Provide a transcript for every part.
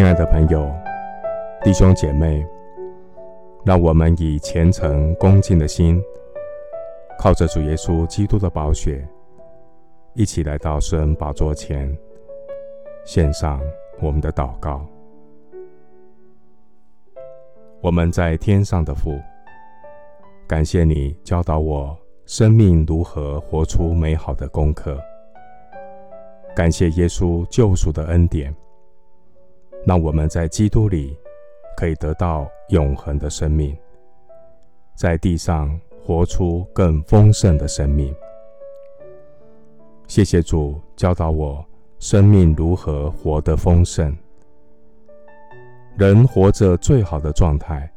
亲爱的朋友、弟兄姐妹，让我们以虔诚恭敬的心，靠着主耶稣基督的宝血，一起来到圣恩宝座前，献上我们的祷告。我们在天上的父，感谢你教导我生命如何活出美好的功课。感谢耶稣救赎的恩典。让我们在基督里可以得到永恒的生命，在地上活出更丰盛的生命。谢谢主教导我生命如何活得丰盛。人活着最好的状态，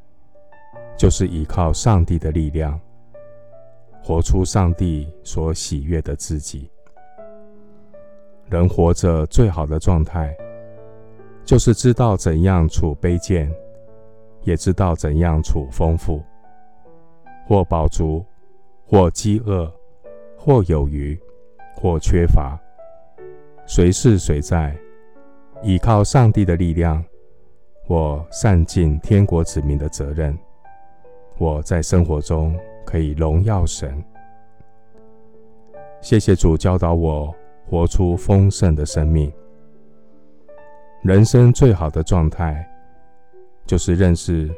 就是依靠上帝的力量，活出上帝所喜悦的自己。人活着最好的状态。就是知道怎样处卑贱，也知道怎样处丰富，或饱足，或饥饿，或有余，或缺乏，随是随在，依靠上帝的力量，我善尽天国子民的责任。我在生活中可以荣耀神。谢谢主教导我活出丰盛的生命。人生最好的状态，就是认识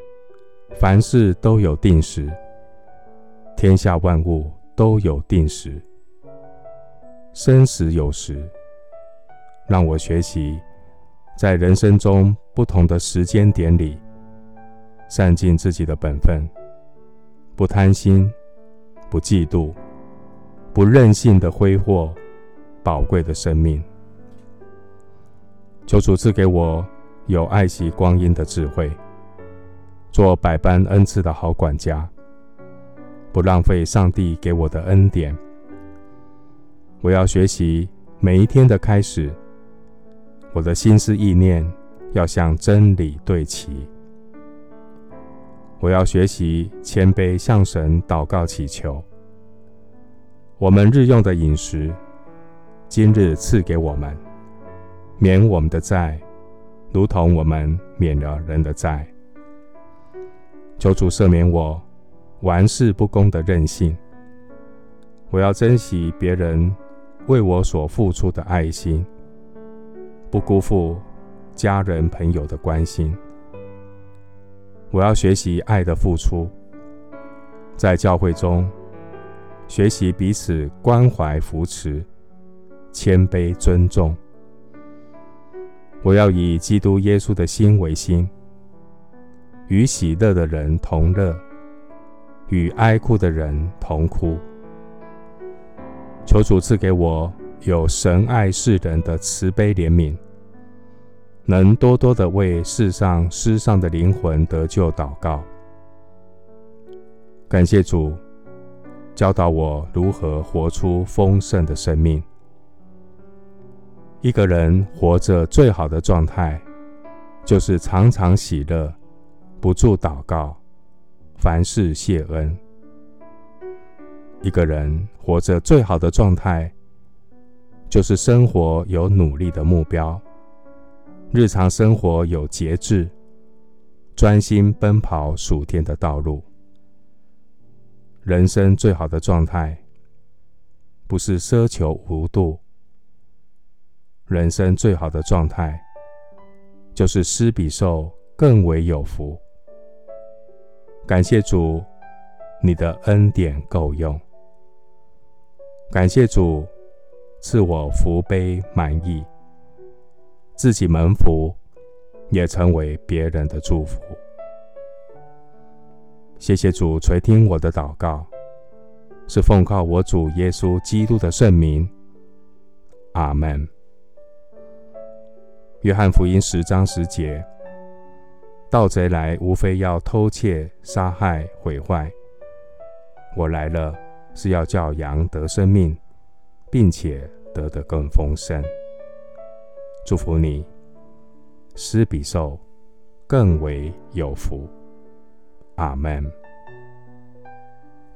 凡事都有定时，天下万物都有定时，生死有时。让我学习在人生中不同的时间点里，善尽自己的本分，不贪心，不嫉妒，不任性的挥霍宝贵的生命。求主赐给我有爱惜光阴的智慧，做百般恩赐的好管家，不浪费上帝给我的恩典。我要学习每一天的开始，我的心思意念要向真理对齐。我要学习谦卑向神祷告祈求。我们日用的饮食，今日赐给我们。免我们的债，如同我们免了人的债。求主赦免我玩世不恭的任性。我要珍惜别人为我所付出的爱心，不辜负家人朋友的关心。我要学习爱的付出，在教会中学习彼此关怀扶持，谦卑尊重。我要以基督耶稣的心为心，与喜乐的人同乐，与哀哭的人同哭。求主赐给我有神爱世人的慈悲怜悯，能多多的为世上失丧的灵魂得救祷告。感谢主教导我如何活出丰盛的生命。一个人活着最好的状态，就是常常喜乐，不住祷告，凡事谢恩。一个人活着最好的状态，就是生活有努力的目标，日常生活有节制，专心奔跑属天的道路。人生最好的状态，不是奢求无度。人生最好的状态，就是施比受更为有福。感谢主，你的恩典够用。感谢主赐我福杯满溢，自己蒙福，也成为别人的祝福。谢谢主垂听我的祷告，是奉靠我主耶稣基督的圣名。阿门。约翰福音十章十节：盗贼来，无非要偷窃、杀害、毁坏。我来了，是要叫羊得生命，并且得的更丰盛。祝福你，施比受更为有福。阿门。